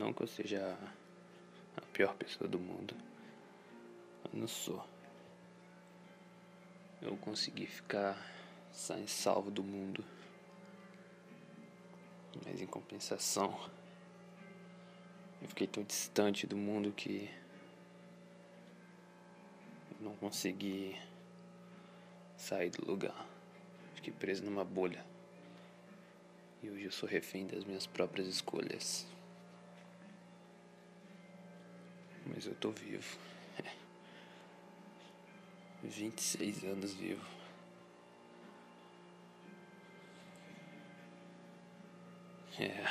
Não que eu seja a pior pessoa do mundo. Eu não sou. Eu consegui ficar sem salvo do mundo. Mas em compensação, eu fiquei tão distante do mundo que eu não consegui sair do lugar. Fiquei preso numa bolha. E hoje eu sou refém das minhas próprias escolhas. Mas eu tô vivo. 26 anos vivo. É.